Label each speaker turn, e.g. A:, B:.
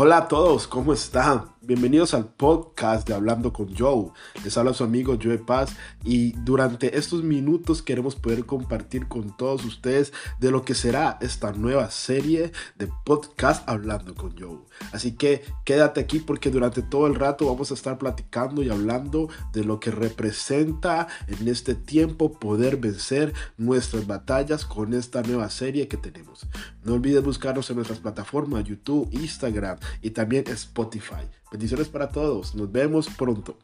A: Hola a todos, ¿cómo están? Bienvenidos al podcast de Hablando con Joe. Les habla su amigo Joe Paz y durante estos minutos queremos poder compartir con todos ustedes de lo que será esta nueva serie de podcast Hablando con Joe. Así que quédate aquí porque durante todo el rato vamos a estar platicando y hablando de lo que representa en este tiempo poder vencer nuestras batallas con esta nueva serie que tenemos. No olvides buscarnos en nuestras plataformas YouTube, Instagram y también Spotify. Bendiciones para todos. Nos vemos pronto.